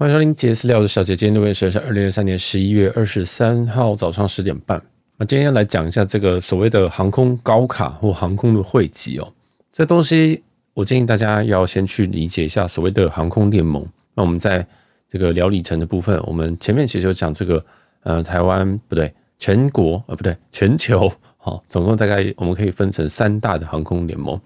欢迎收听杰斯聊的小姐，今天录音时间是二零二三年十一月二十三号早上十点半。那今天要来讲一下这个所谓的航空高卡或航空的汇集哦，这东西我建议大家要先去理解一下所谓的航空联盟。那我们在这个聊里程的部分，我们前面其实有讲这个呃台湾不对，全国呃不对，全球好，总共大概我们可以分成三大的航空联盟。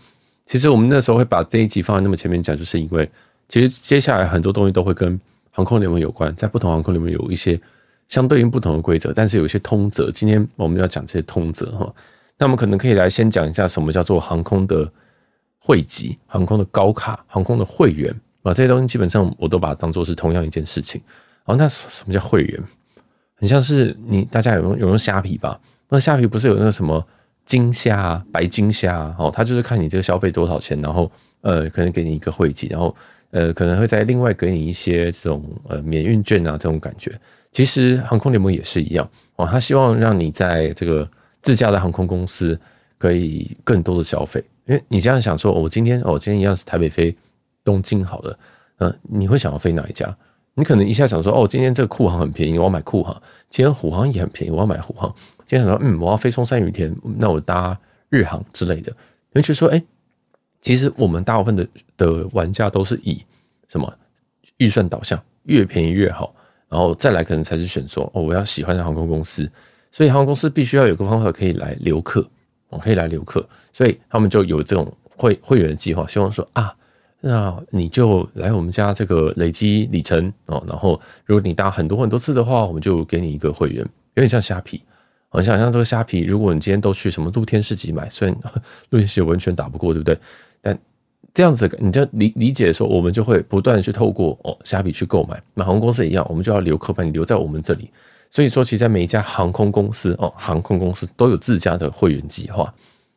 其实我们那时候会把这一集放在那么前面讲，就是因为其实接下来很多东西都会跟航空联盟有关，在不同航空联盟有一些相对应不同的规则，但是有一些通则。今天我们要讲这些通则哈，那我们可能可以来先讲一下什么叫做航空的会籍、航空的高卡、航空的会员啊，这些东西基本上我都把它当做是同样一件事情。哦，那什么叫会员？很像是你大家有用有用虾皮吧？那虾皮不是有那个什么金虾、白金虾？哦，它就是看你这个消费多少钱，然后呃，可能给你一个会籍，然后。呃，可能会再另外给你一些这种呃免运券啊，这种感觉。其实航空联盟也是一样哦，他希望让你在这个自家的航空公司可以更多的消费，因为你这样想说，我今天哦，今天一样是台北飞东京好了，嗯，你会想要飞哪一家？你可能一下想说，哦，今天这个酷航很便宜，我要买酷航；今天虎航也很便宜，我要买虎航。今天想说，嗯，我要飞松山雨田，那我搭日航之类的。你会觉得说，哎。其实我们大部分的的玩家都是以什么预算导向，越便宜越好，然后再来可能才是选说哦，我要喜欢的航空公司，所以航空公司必须要有个方法可以来留客，我，可以来留客，所以他们就有这种会会员计划，希望说啊，那你就来我们家这个累积里程哦，然后如果你搭很多很多次的话，我们就给你一个会员，有点像虾皮。我想象这个虾皮，如果你今天都去什么露天市集买，虽然 露天市集完全打不过，对不对？但这样子，你就理理解说，我们就会不断去透过哦虾皮去购买。那航空公司也一样，我们就要留客，把你留在我们这里。所以说，其实在每一家航空公司哦，航空公司都有自家的会员计划。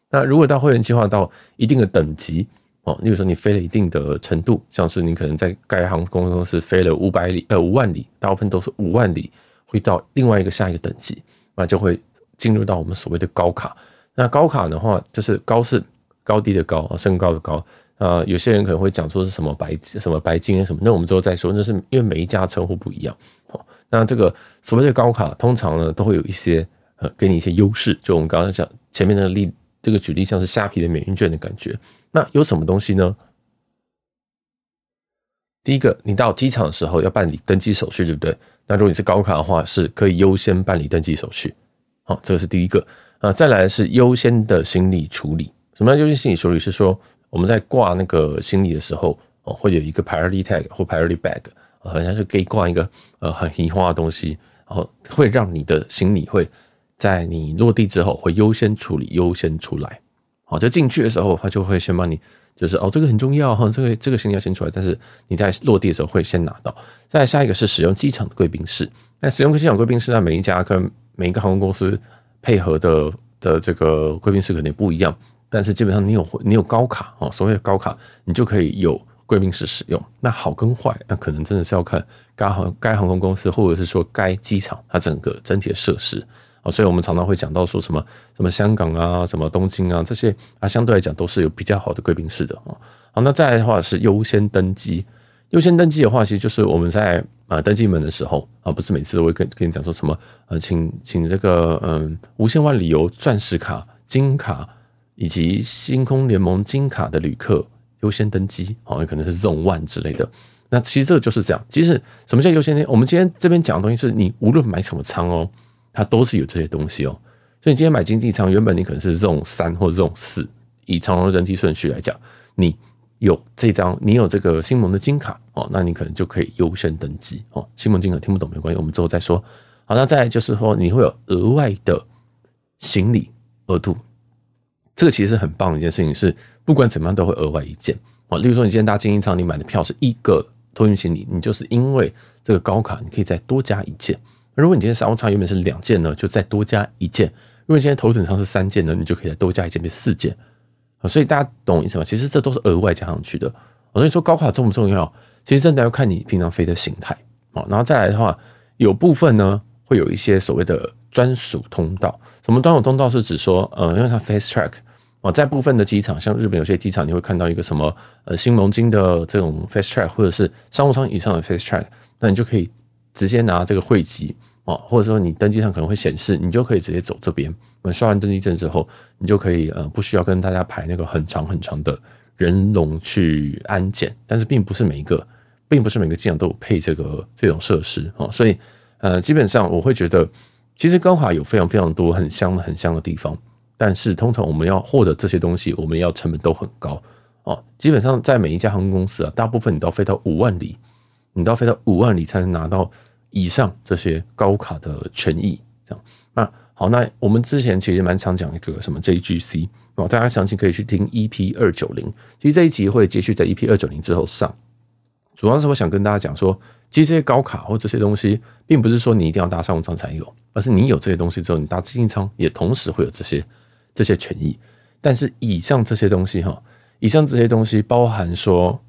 那如果到会员计划到一定的等级哦，例如说你飞了一定的程度，像是你可能在该航空公司飞了五百里呃五万里，大部分都是五万里，会到另外一个下一个等级。那就会进入到我们所谓的高卡。那高卡的话，就是高是高低的高啊，身高的高啊。有些人可能会讲说是什么白什么白金什么，那我们之后再说。那是因为每一家称呼不一样。好那这个所谓的高卡，通常呢都会有一些呃，给你一些优势。就我们刚刚讲前面的例，这个举例像是虾皮的免运券的感觉。那有什么东西呢？第一个，你到机场的时候要办理登机手续，对不对？那如果你是高卡的话，是可以优先办理登机手续。好，这个是第一个啊。再来是优先的行李处理。什么叫优先行李处理？是说我们在挂那个行李的时候，哦，会有一个 priority tag 或 priority bag，好像是可以挂一个呃很奇花的东西，然后会让你的行李会在你落地之后会优先处理，优先出来。好，就进去的时候，他就会先帮你。就是哦，这个很重要哈，这个这个行李要先出来，但是你在落地的时候会先拿到。再下一个是使用机场的贵宾室，那使用机场贵宾室，那每一家跟每一个航空公司配合的的这个贵宾室肯定不一样，但是基本上你有你有高卡哦，所谓的高卡，你就可以有贵宾室使用。那好跟坏，那可能真的是要看该航该航空公司或者是说该机场它整个整体的设施。所以我们常常会讲到说什么什么香港啊，什么东京啊，这些啊，相对来讲都是有比较好的贵宾室的啊。好，那再来的话是优先登机。优先登机的话，其实就是我们在啊登机门的时候啊，不是每次都会跟跟你讲说什么呃，请请这个嗯无限万里游钻石卡、金卡以及星空联盟金卡的旅客优先登机，好，有可能是 Zone One 之类的。那其实这个就是这样。其实什么叫优先呢？我们今天这边讲的东西是你无论买什么舱哦。它都是有这些东西哦，所以你今天买经济舱，原本你可能是 Zone 三或者这种四，以长荣登机顺序来讲，你有这张，你有这个星盟的金卡哦，那你可能就可以优先登机哦。星盟金卡听不懂没关系，我们之后再说。好，那再就是说，你会有额外的行李额度，这个其实很棒的一件事情，是不管怎么样都会额外一件哦。例如说，你今天搭经济舱，你买的票是一个托运行李，你就是因为这个高卡，你可以再多加一件。如果你今天商务舱原本是两件呢，就再多加一件；如果你现在头等舱是三件呢，你就可以再多加一件，变四件。所以大家懂我意思吗？其实这都是额外加上去的。所以说高卡重不重要？其实真的要看你平常飞的形态。然后再来的话，有部分呢会有一些所谓的专属通道。什么专属通道是指说，呃，因为它 face track 啊，在部分的机场，像日本有些机场，你会看到一个什么呃新龙金的这种 fast track，或者是商务舱以上的 fast track。那你就可以直接拿这个汇集哦，或者说你登机上可能会显示，你就可以直接走这边。我们刷完登机证之后，你就可以呃不需要跟大家排那个很长很长的人龙去安检，但是并不是每一个，并不是每个机场都有配这个这种设施哦，所以呃基本上我会觉得，其实高卡有非常非常多很香很香的地方，但是通常我们要获得这些东西，我们要成本都很高哦。基本上在每一家航空公司啊，大部分你都要飞到五万里，你都要飞到五万里才能拿到以上这些高卡的权益，这样。那好，那我们之前其实蛮常讲一个什么 JGC 哦，大家详情可以去听 EP 二九零，其实这一集会继续在 EP 二九零之后上。主要是我想跟大家讲说，其实这些高卡或这些东西，并不是说你一定要搭商务舱才有，而是你有这些东西之后，你搭经济舱也同时会有这些这些权益。但是以上这些东西哈，以上这些东西包含说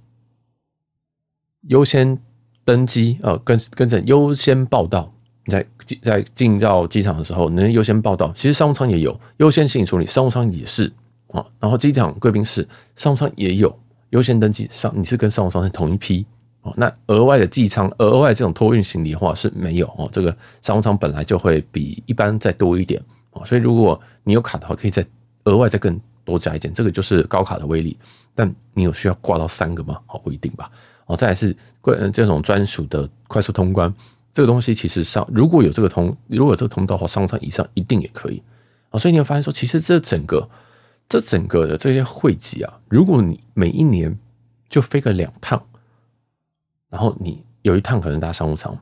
优先登机呃，跟跟着优先报到，你在在进到机场的时候，能优先报到。其实商务舱也有优先性处理，商务舱也是啊。然后机场贵宾室商务舱也有优先登机商，你是跟商务舱是同一批。那额外的机舱，额外这种托运行李的话是没有哦。这个商务舱本来就会比一般再多一点哦，所以如果你有卡的话，可以再额外再更多加一点。这个就是高卡的威力。但你有需要挂到三个吗？好，不一定吧。哦，再来是贵这种专属的快速通关，这个东西其实上如果有这个通，如果有这个通道的话，商务舱以上一定也可以啊。所以你会发现说，其实这整个这整个的这些汇集啊，如果你每一年就飞个两趟。然后你有一趟可能搭商务舱，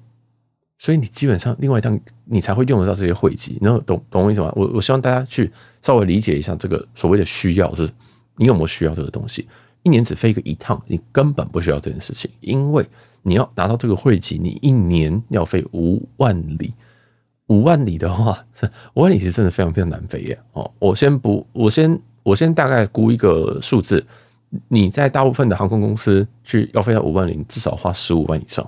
所以你基本上另外一趟你才会用得到这些汇集，然后懂懂我意思吗？我我希望大家去稍微理解一下这个所谓的需要是，你有没有需要这个东西？一年只飞个一趟，你根本不需要这件事情，因为你要拿到这个汇集，你一年要飞五万里，五万里的话，五万里其实真的非常非常难飞耶。哦，我先不，我先我先大概估一个数字。你在大部分的航空公司去要飞到五万里，至少花十五万以上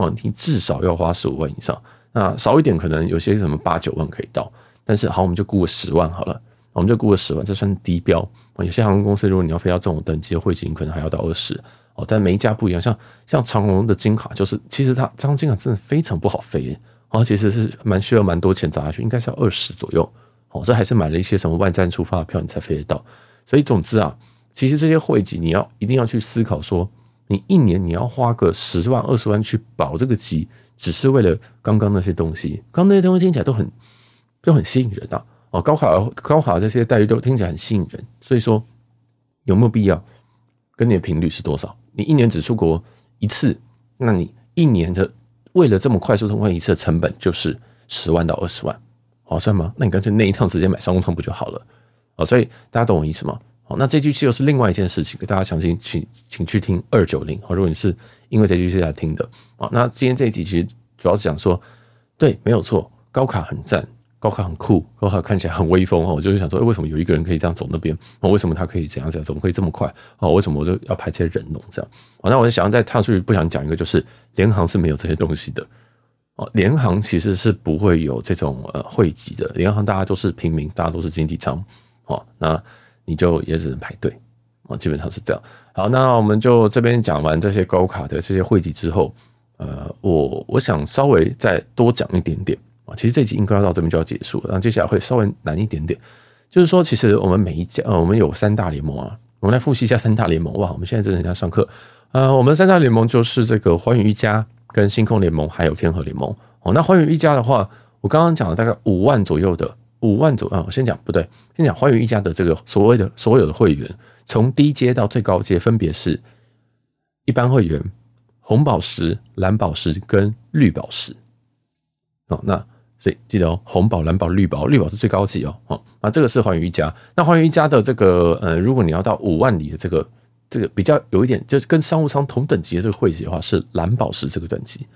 哦，你至少要花十五万以上。那少一点可能有些什么八九万可以到，但是好，我们就估个十万好了，我们就估个十万，这算低标。有些航空公司如果你要飞到这种等级的会籍，可能还要到二十哦。但每一家不一样，像像长荣的金卡，就是其实它张金卡真的非常不好飞，哦，其实是蛮需要蛮多钱砸下去，应该是要二十左右哦。这还是买了一些什么万站出发的票，你才飞得到。所以总之啊。其实这些会籍，你要一定要去思考说，你一年你要花个十万二十万去保这个级，只是为了刚刚那些东西。刚那些东西听起来都很都很吸引人啊！哦，高考高考这些待遇都听起来很吸引人，所以说有没有必要？跟你的频率是多少？你一年只出国一次，那你一年的为了这么快速通关一次的成本就是十万到二十万，划算吗？那你干脆那一趟直接买商务舱不就好了？哦，所以大家懂我意思吗？那这句戏又是另外一件事情，给大家详细请请去听二九零。如果你是因为这句戏来听的啊，那今天这一集其实主要是讲说，对，没有错，高卡很赞，高卡很酷，高卡看起来很威风哦。我就是想说，为什么有一个人可以这样走那边？哦，为什么他可以怎样怎样？怎么可以这么快？哦，为什么我就要排这些人龙这样？哦，那我就想再跳出去，不想讲一个，就是联航是没有这些东西的哦。联航其实是不会有这种呃汇集的，联航大家都是平民，大家都是经济舱哦。那你就也只能排队啊，基本上是这样。好，那我们就这边讲完这些高卡的这些汇集之后，呃，我我想稍微再多讲一点点啊。其实这集应该要到这边就要结束了，然后接下来会稍微难一点点。就是说，其实我们每一家，呃，我们有三大联盟啊。我们来复习一下三大联盟哇。我们现在正在上课，呃，我们三大联盟就是这个寰宇一家、跟星空联盟还有天河联盟。哦，那寰宇一家的话，我刚刚讲了大概五万左右的。五万左右啊！我先讲不对，先讲寰宇一家的这个所谓的所有的会员，从低阶到最高阶，分别是一般会员、红宝石、蓝宝石跟绿宝石。哦，那所以记得哦，红宝、蓝宝、绿宝，绿宝是最高级哦。哦，那这个是寰宇一家。那寰宇一家的这个呃，如果你要到五万里的这个这个比较有一点，就是跟商务舱同等级的这个会籍的话，是蓝宝石这个等级。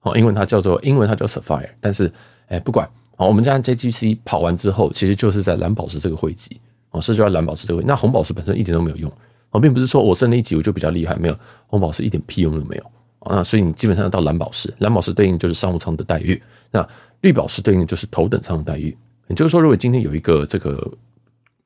哦，英文它叫做英文它叫 Sapphire，但是哎，不管。好，我们家 JGC 跑完之后，其实就是在蓝宝石这个会籍哦，是就在蓝宝石这个会。那红宝石本身一点都没有用哦，并不是说我升了一级我就比较厉害，没有红宝石一点屁用都没有啊。所以你基本上要到蓝宝石，蓝宝石对应就是商务舱的待遇，那绿宝石对应就是头等舱的待遇。也就是说，如果今天有一个这个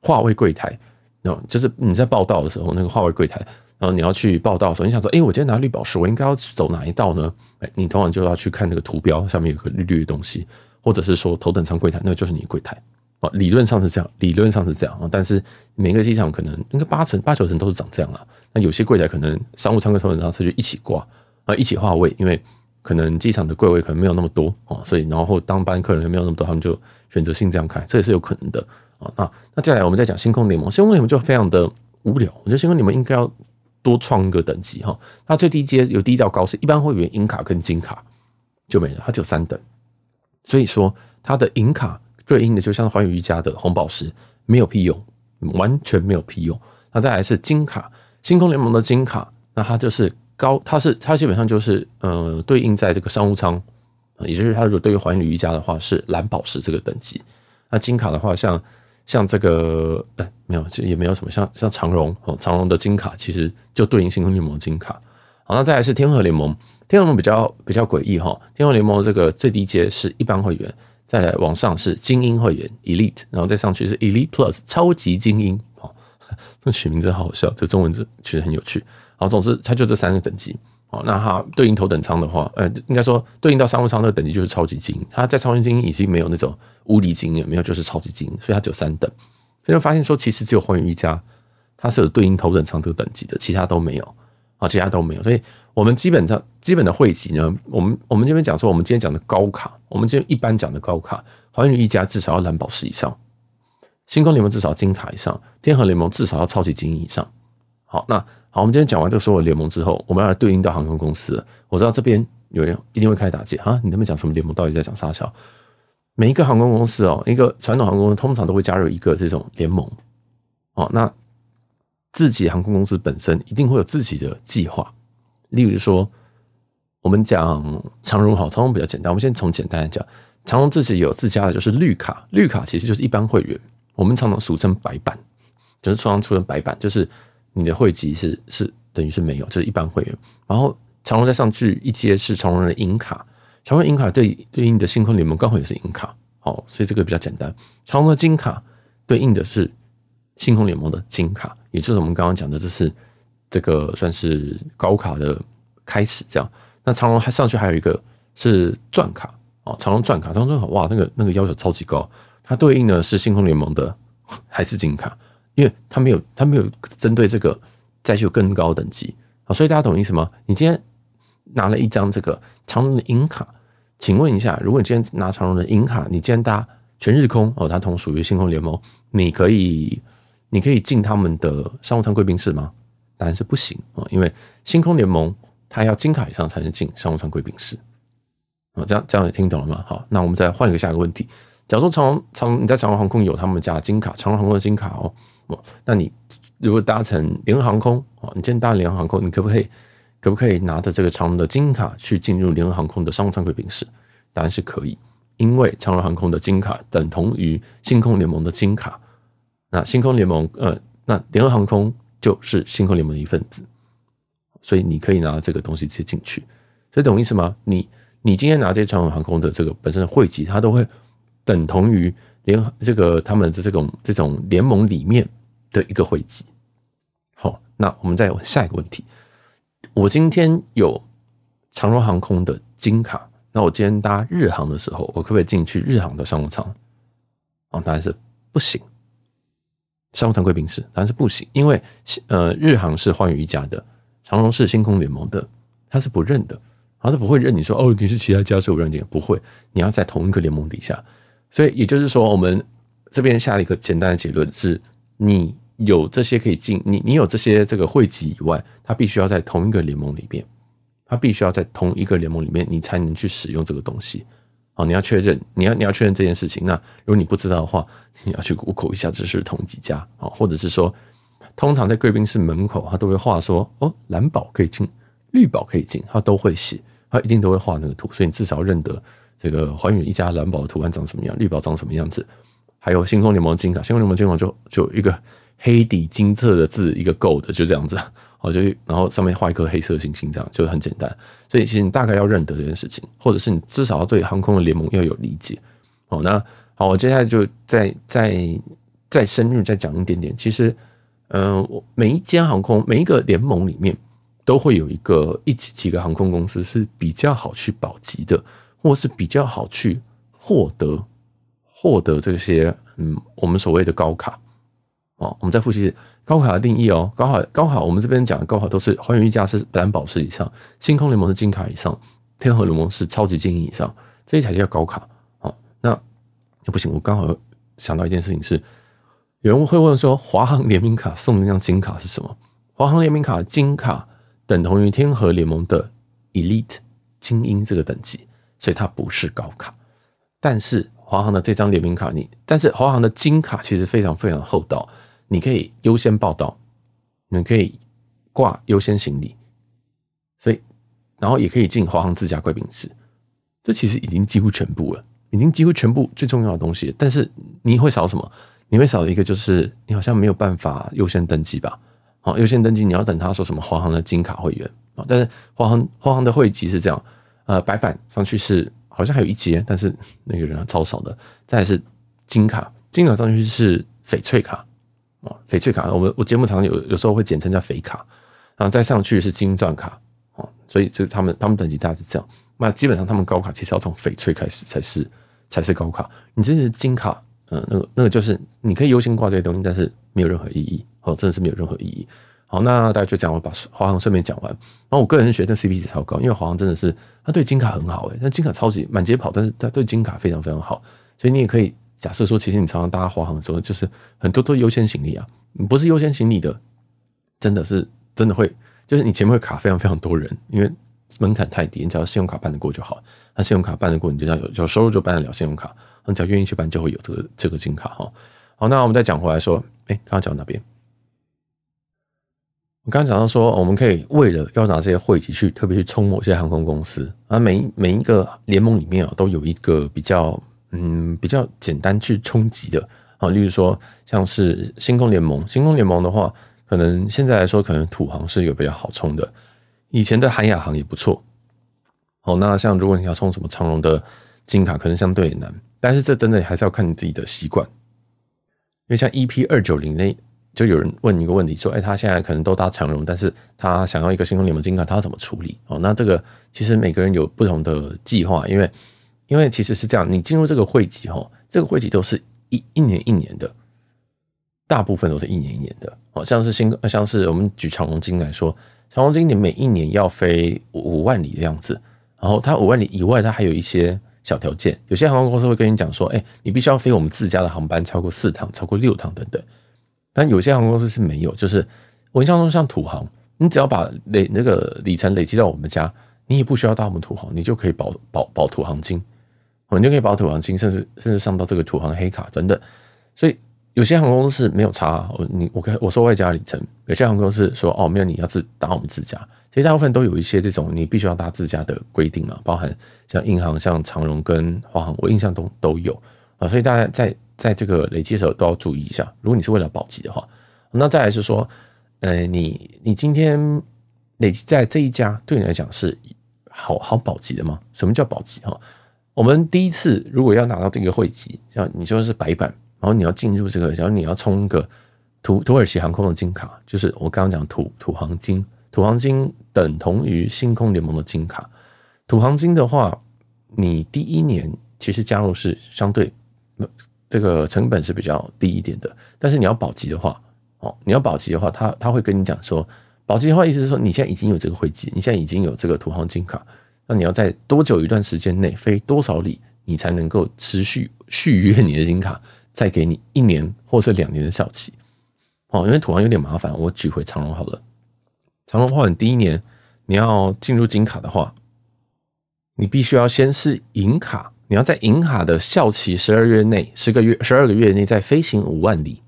化位柜台，那就是你在报道的时候，那个化位柜台然后你要去报道的时候，你想说，哎，我今天拿绿宝石，我应该要走哪一道呢？哎，你通常就要去看那个图标，上面有个绿绿的东西，或者是说头等舱柜台，那就是你柜台啊。理论上是这样，理论上是这样啊，但是每个机场可能应该八成八九成都是长这样了。那有些柜台可能商务舱跟头等舱它就一起挂啊，一起划位，因为可能机场的柜位可能没有那么多啊，所以然后当班客人没有那么多，他们就选择性这样开，这也是有可能的啊。那那接下来我们再讲星空联盟，星空联盟就非常的无聊，我觉得星空联盟应该要。多创一个等级哈，它最低阶有低到高是一般会员银卡跟金卡就没了，它只有三等，所以说它的银卡对应的就像环宇一家的红宝石没有屁用，完全没有屁用。那再来是金卡，星空联盟的金卡，那它就是高，它是它基本上就是呃对应在这个商务舱，也就是它如果对于环宇一家的话是蓝宝石这个等级，那金卡的话像。像这个，哎、没有，就也没有什么像像长荣哦，长荣的金卡其实就对应星空联盟的金卡。好，那再来是天河联盟，天合联盟比较比较诡异哈。天合联盟这个最低阶是一般会员，再来往上是精英会员 Elite，然后再上去是 Elite Plus 超级精英。哦，那取名真好好笑，这中文字取得很有趣。好，总之它就这三个等级。哦，那它对应头等舱的话，呃，应该说对应到商务舱那个等级就是超级精英。它在超级精英已经没有那种无敌精英，没有就是超级精英，所以它只有三等。所以就发现说，其实只有环宇一家它是有对应头等舱这个等级的，其他都没有啊，其他都没有。所以我们基本上基本的汇集呢，我们我们这边讲说，我们今天讲的高卡，我们今天一般讲的高卡，环宇一家至少要蓝宝石以上，星空联盟至少金卡以上，天河联盟至少要超级精英以上。好，那。好，我们今天讲完这个所有联盟之后，我们要来对应到航空公司。我知道这边有人一定会开始打击啊！你那边讲什么联盟？到底在讲啥小？每一个航空公司哦，一个传统航空公司通常都会加入一个这种联盟哦。那自己航空公司本身一定会有自己的计划。例如说，我们讲长荣好，长荣比较简单。我们先从简单来讲，长荣自己有自家的就是绿卡，绿卡其实就是一般会员，我们常常俗称白板，就是常常出成白板，就是。你的会籍是是等于是没有，就是一般会员。然后长荣再上去一阶是长荣的银卡，长荣银卡对对应的星空联盟刚好也是银卡，好，所以这个比较简单。长荣的金卡对应的是星空联盟的金卡，也就是我们刚刚讲的，这是这个算是高卡的开始。这样，那长荣还上去还有一个是钻卡哦，长荣钻卡，长荣钻卡哇，那个那个要求超级高，它对应的是星空联盟的 还是金卡？因为他没有，他没有针对这个再去更高等级啊，所以大家懂意思吗？你今天拿了一张这个长荣的银卡，请问一下，如果你今天拿长荣的银卡，你今天搭全日空哦，它同属于星空联盟，你可以，你可以进他们的商务舱贵宾室吗？答案是不行啊，因为星空联盟它要金卡以上才能进商务舱贵宾室啊，这样这样也听懂了吗？好，那我们再换一个下一个问题，假如说长荣长你在长荣航空有他们家的金卡，长荣航空的金卡哦。哦那你如果搭乘联合航空啊，你今天搭联合航空，你可不可以可不可以拿着这个长荣的金卡去进入联合航空的商务舱贵宾室？答案是可以，因为长荣航空的金卡等同于星空联盟的金卡。那星空联盟呃，那联合航空就是星空联盟的一份子，所以你可以拿这个东西直接进去。所以懂意思吗？你你今天拿这些传统航空的这个本身的会籍，它都会等同于联这个他们的这种这种联盟里面。的一个会籍，好，那我们再问下一个问题：我今天有长荣航空的金卡，那我今天搭日航的时候，我可不可以进去日航的商务舱？啊，当然是不行。商务舱贵宾室当然是不行，因为呃，日航是寰宇一家的，长荣是星空联盟的，他是不认的，他是不会认你说哦，你是其他家，所以我认定不会，你要在同一个联盟底下。所以也就是说，我们这边下了一个简单的结论是。你有这些可以进，你你有这些这个汇集以外，他必须要在同一个联盟里面，他必须要在同一个联盟里面，你才能去使用这个东西。哦，你要确认，你要你要确认这件事情。那如果你不知道的话，你要去 Google 一下这是同几家哦，或者是说，通常在贵宾室门口，他都会画说哦，蓝宝可以进，绿宝可以进，他都会写，他一定都会画那个图，所以你至少认得这个环宇一家蓝宝的图案长什么样，绿宝长什么样子。还有星空联盟金卡，星空联盟金卡就就一个黑底金色的字，一个 gold 就这样子，哦，就然后上面画一颗黑色星星，这样就很简单。所以其实你大概要认得这件事情，或者是你至少要对航空的联盟要有理解。哦，那好，我接下来就再再再深入再讲一点点。其实，嗯，我每一间航空，每一个联盟里面都会有一个一几几个航空公司是比较好去保级的，或是比较好去获得获得这些嗯，我们所谓的高卡哦。我们再复习高卡的定义哦，高卡高卡，我们这边讲的高卡都是寰宇一家是蓝宝石以上，星空联盟是金卡以上，天河联盟是超级精英以上，这些才叫高卡。哦，那不行，我刚好想到一件事情是。有人会问说，华航联名卡送的那张金卡是什么？华航联名卡金卡等同于天河联盟的 Elite 精英这个等级，所以它不是高卡。但是华航的这张联名卡，你但是华航的金卡其实非常非常厚道，你可以优先报到，你可以挂优先行李，所以然后也可以进华航自家贵宾室。这其实已经几乎全部了，已经几乎全部最重要的东西。但是你会少什么？你会少了一个就是你好像没有办法优先登记吧？好，优先登记你要等他说什么华航的金卡会员啊？但是华航华航的会籍是这样，呃，白板上去是好像还有一阶，但是那个人超少的。再是金卡，金卡上去是翡翠卡啊，翡翠卡，我们我节目常有有时候会简称叫翡卡，然后再上去是金钻卡啊，所以这他们他们等级大概是这样。那基本上他们高卡其实要从翡翠开始才是才是高卡，你这是金卡。嗯，那个那个就是你可以优先挂这些东西，但是没有任何意义哦，真的是没有任何意义。好，那大家就讲我把华航顺便讲完。然后我个人觉得 CP 值超高，因为华航真的是他对金卡很好诶，那金卡超级满街跑，但是他对金卡非常非常好，所以你也可以假设说，其实你常常搭华航的时候，就是很多都优先行李啊，不是优先行李的，真的是真的会，就是你前面会卡非常非常多人，因为门槛太低，你只要信用卡办得过就好。那信用卡办得过，你就要有有收入就办得了信用卡。你只要愿意去办，就会有这个这个金卡哈。好，那我们再讲回来说，哎，刚刚讲到哪边？我刚刚讲到说，我们可以为了要拿这些汇集去特别去冲某些航空公司啊，每每一个联盟里面啊，都有一个比较嗯比较简单去冲击的啊，例如说像是星空联盟，星空联盟的话，可能现在来说，可能土航是有比较好冲的，以前的韩亚航也不错。好，那像如果你要冲什么长荣的金卡，可能相对难。但是这真的还是要看你自己的习惯，因为像 EP 二九零那就有人问一个问题说，哎，他现在可能都搭长荣，但是他想要一个星空联盟金卡，他要怎么处理？哦，那这个其实每个人有不同的计划，因为因为其实是这样，你进入这个会籍哈，这个会籍都是一一年一年的，大部分都是一年一年的，哦，像是星像是我们举长荣金来说，长荣金你每一年要飞五万里的样子，然后它五万里以外，它还有一些。小条件，有些航空公司会跟你讲说，哎、你必须要飞我们自家的航班超过四趟，超过六趟等等。但有些航空公司是没有，就是我印象中像土航，你只要把累那个里程累积到我们家，你也不需要搭我们土航，你就可以保保保土航金，你就可以保土航金，甚至甚至上到这个土航黑卡等等。所以有些航空公司没有差，我你我我说外加里程，有些航空公司说哦，没有，你要自搭我们自家。其实大部分都有一些这种你必须要搭自家的规定啊，包含像银行、像长荣跟华航，我印象中都有啊，所以大家在在这个累积的时候都要注意一下。如果你是为了保级的话，那再来是说，呃，你你今天累积在这一家对你来讲是好好保级的吗？什么叫保级哈？我们第一次如果要拿到这个会籍，像你说是白板，然后你要进入这个，然后你要充个土土耳其航空的金卡，就是我刚刚讲土土航金。土航金等同于星空联盟的金卡。土航金的话，你第一年其实加入是相对这个成本是比较低一点的。但是你要保级的话，哦，你要保级的话，他他会跟你讲说，保级的话意思是说，你现在已经有这个会籍，你现在已经有这个土航金卡，那你要在多久一段时间内飞多少里，你才能够持续续约你的金卡，再给你一年或是两年的效期。哦，因为土航有点麻烦，我举回长荣好了。长荣话，你第一年你要进入金卡的话，你必须要先是银卡，你要在银卡的效期十二月内，十个月、十二个月内再飞行五万里，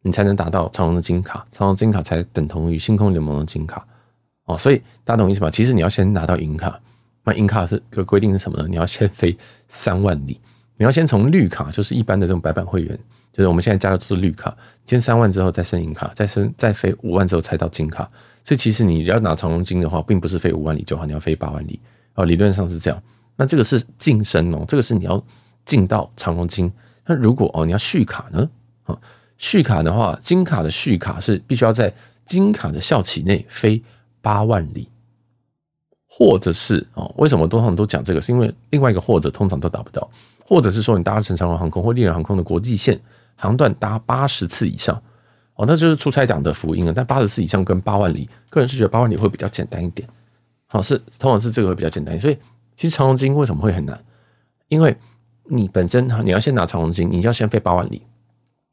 你才能达到长隆的金卡。长隆金卡才等同于星空联盟的金卡哦，所以大家懂意思吧？其实你要先拿到银卡，那银卡是个规定是什么呢？你要先飞三万里，你要先从绿卡，就是一般的这种白板会员，就是我们现在加的都是绿卡，先三万之后再升银卡，再升再飞五万之后才到金卡。所以其实你要拿长荣金的话，并不是飞五万里就好，你要飞八万里哦。理论上是这样。那这个是晋升哦，这个是你要进到长荣金。那如果哦你要续卡呢？啊，续卡的话，金卡的续卡是必须要在金卡的效期内飞八万里，或者是哦，为什么通常都讲这个？是因为另外一个或者通常都达不到，或者是说你搭乘长荣航空或丽人航空的国际线航段搭八十次以上哦，那就是出差党的福音了。但八十次以上跟八万里，个人是觉得八万里会比较简单一点。好，是通常是这个会比较简单，所以其实长荣金为什么会很难？因为你本身你要先拿长荣金，你要先飞八万里。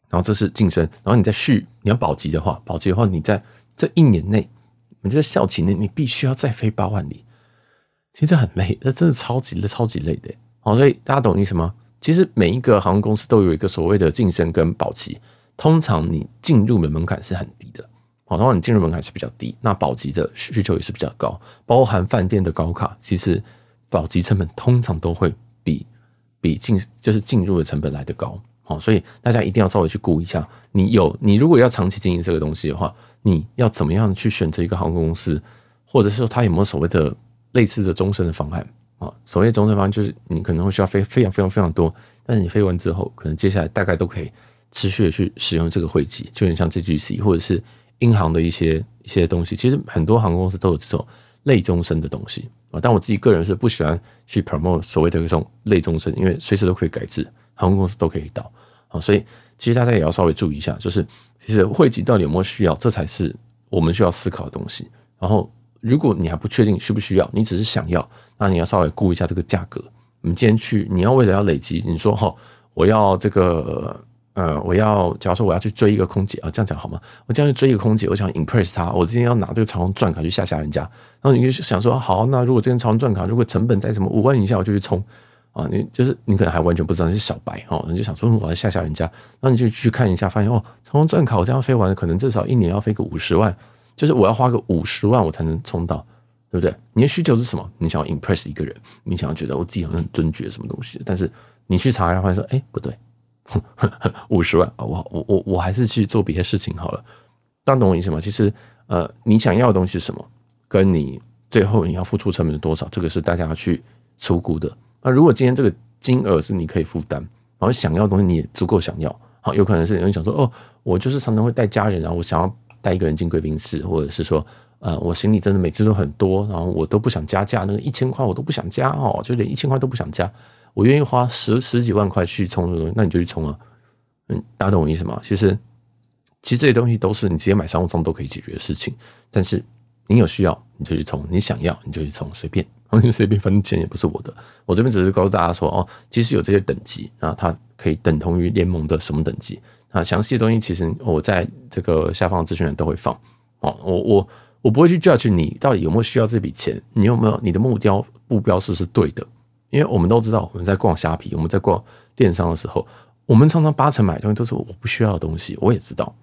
然后这是晋升，然后你再续，你要保级的话，保级的话，你在这一年内，你在校期内，你必须要再飞八万里，其实很累，这真的超级累，超级累的。好，所以大家懂意思吗？其实每一个航空公司都有一个所谓的晋升跟保级，通常你进入的门槛是很低的，好，然后你进入门槛是比较低，那保级的需求也是比较高，包含饭店的高卡，其实保级成本通常都会比比进就是进入的成本来得高。好，所以大家一定要稍微去估一下，你有你如果要长期经营这个东西的话，你要怎么样去选择一个航空公司，或者是说它有没有所谓的类似的终身的方案啊？所谓终身方案就是你可能会需要飞非常非常非常多，但是你飞完之后，可能接下来大概都可以持续的去使用这个汇集，就有点像 JGC 或者是英航的一些一些东西。其实很多航空公司都有这种类终身的东西啊，但我自己个人是不喜欢去 promote 所谓的这种类终身，因为随时都可以改制。航空公司都可以到，啊，所以其实大家也要稍微注意一下，就是其实汇集到底有没有需要，这才是我们需要思考的东西。然后，如果你还不确定需不需要，你只是想要，那你要稍微估一下这个价格。你今天去，你要为了要累积，你说哈，我要这个，呃，我要，假如说我要去追一个空姐啊，这样讲好吗？我这样去追一个空姐，我想 impress 她，我今天要拿这个长虹钻卡去吓吓人家。然后你就想说，好，那如果这张长虹钻卡如果成本在什么五万以下，我就去冲。啊，你就是你可能还完全不知道你是小白哦，你就想说我要吓吓人家，然后你就去看一下，发现哦，长虹钻卡我这样飞完，可能至少一年要飞个五十万，就是我要花个五十万我才能冲到，对不对？你的需求是什么？你想要 impress 一个人，你想要觉得我自己好像很尊爵什么东西，但是你去查一下，发现说，哎，不对，五十万啊，我我我我还是去做别的事情好了。大家懂我意思吗？其实呃，你想要的东西是什么，跟你最后你要付出成本是多少，这个是大家要去出估的。那如果今天这个金额是你可以负担，然后想要的东西你也足够想要，好，有可能是有人想说，哦，我就是常常会带家人，然后我想要带一个人进贵宾室，或者是说，呃，我行李真的每次都很多，然后我都不想加价，那个一千块我都不想加哦，就连一千块都不想加，我愿意花十十几万块去充这个东西，那你就去充啊，嗯，大家懂我意思吗？其实，其实这些东西都是你直接买商务舱都可以解决的事情，但是你有需要你就去充，你想要你就去充，随便。随便分钱也不是我的，我这边只是告诉大家说哦，其实有这些等级啊，它可以等同于联盟的什么等级啊？详细的东西其实我在这个下方资讯栏都会放哦。我我我不会去 judge 你到底有没有需要这笔钱，你有没有你的目标目标是不是对的？因为我们都知道，我们在逛虾皮，我们在逛电商的时候，我们常常八成买东西都是我不需要的东西，我也知道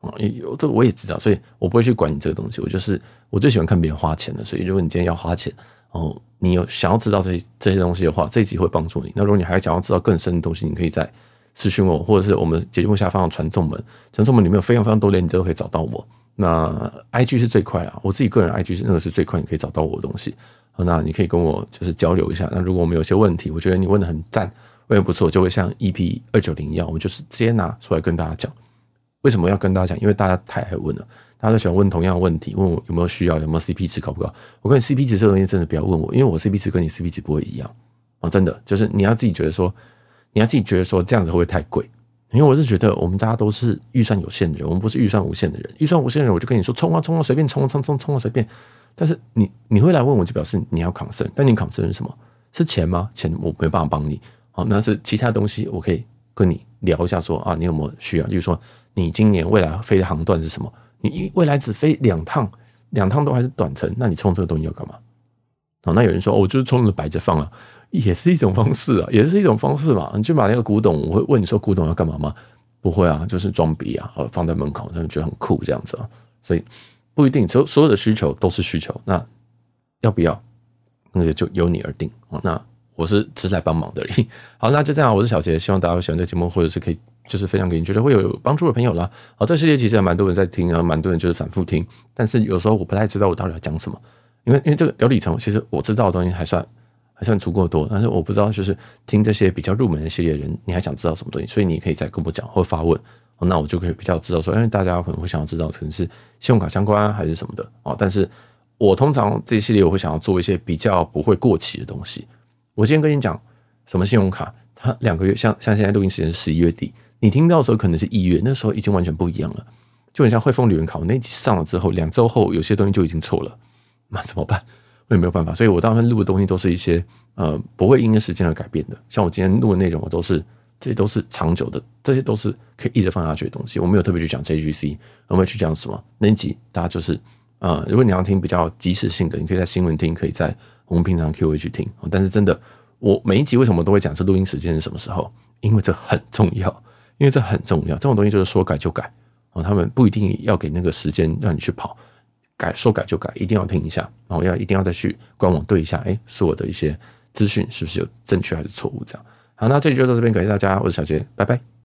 啊，有的我也知道，所以我不会去管你这个东西。我就是我最喜欢看别人花钱的，所以如果你今天要花钱。哦，你有想要知道这些这些东西的话，这一集会帮助你。那如果你还想要知道更深的东西，你可以在私讯我，或者是我们节目下方的传送门，传送门里面有非常非常多链接，你都可以找到我。那 IG 是最快啊，我自己个人 IG 是那个是最快，你可以找到我的东西。那你可以跟我就是交流一下。那如果我们有些问题，我觉得你问的很赞，问的不错，就会像 EP 二九零一样，我就是直接拿出来跟大家讲。为什么要跟大家讲？因为大家太爱问了。大家都喜欢问同样的问题，问我有没有需要，有没有 CP 值高不高？我跟你 CP 值这个东西真的不要问我，因为我 CP 值跟你 CP 值不会一样啊！真的就是你要自己觉得说，你要自己觉得说这样子会不会太贵？因为我是觉得我们大家都是预算有限的人，我们不是预算无限的人。预算无限的人，我就跟你说冲啊冲啊，随便冲冲冲冲啊随便。但是你你会来问我，就表示你要抗生。但你抗生是什么？是钱吗？钱我没办法帮你。好，那是其他东西，我可以跟你聊一下说啊，你有没有需要？就是说你今年未来飞的航段是什么？你一未来只飞两趟，两趟都还是短程，那你充这个东西要干嘛？哦，那有人说，哦，我就是充着摆着放啊，也是一种方式啊，也是一种方式嘛。你就把那个古董，我会问你说，古董要干嘛吗？不会啊，就是装逼啊，放在门口，他们觉得很酷这样子啊。所以不一定，所所有的需求都是需求，那要不要，那个就由你而定。哦那我是只来帮忙的而已。好，那就这样，我是小杰，希望大家喜欢这节目，或者是可以。就是分享给你觉得会有帮助的朋友啦。好，这系列其实还蛮多人在听啊，蛮多人就是反复听。但是有时候我不太知道我到底要讲什么，因为因为这个聊里程，其实我知道的东西还算还算足够多。但是我不知道，就是听这些比较入门的系列的人，你还想知道什么东西？所以你可以再跟我讲或发问，那我就可以比较知道说，因为大家可能会想要知道，可能是信用卡相关还是什么的哦。但是我通常这一系列我会想要做一些比较不会过期的东西。我今天跟你讲什么信用卡，它两个月，像像现在录音时间是十一月底，你听到的时候可能是一月，那时候已经完全不一样了。就很像汇丰旅人卡，我那集上了之后，两周后有些东西就已经错了，那 怎么办？我也没有办法。所以我大部分录的东西都是一些呃不会因为时间而改变的。像我今天录的内容，我都是这些都是长久的，这些都是可以一直放下去的东西。我没有特别去讲 JGC，我没有去讲什么那集，大家就是呃，如果你要听比较即时性的，你可以在新闻听，可以在我们平常 Q&A 去听。但是真的，我每一集为什么都会讲说录音时间是什么时候？因为这很重要，因为这很重要。这种东西就是说改就改。他们不一定要给那个时间让你去跑，改说改就改，一定要听一下，然后要一定要再去官网对一下，哎，是我的一些资讯是不是有正确还是错误？这样好，那这里就到这边，感谢大家，我是小杰，拜拜。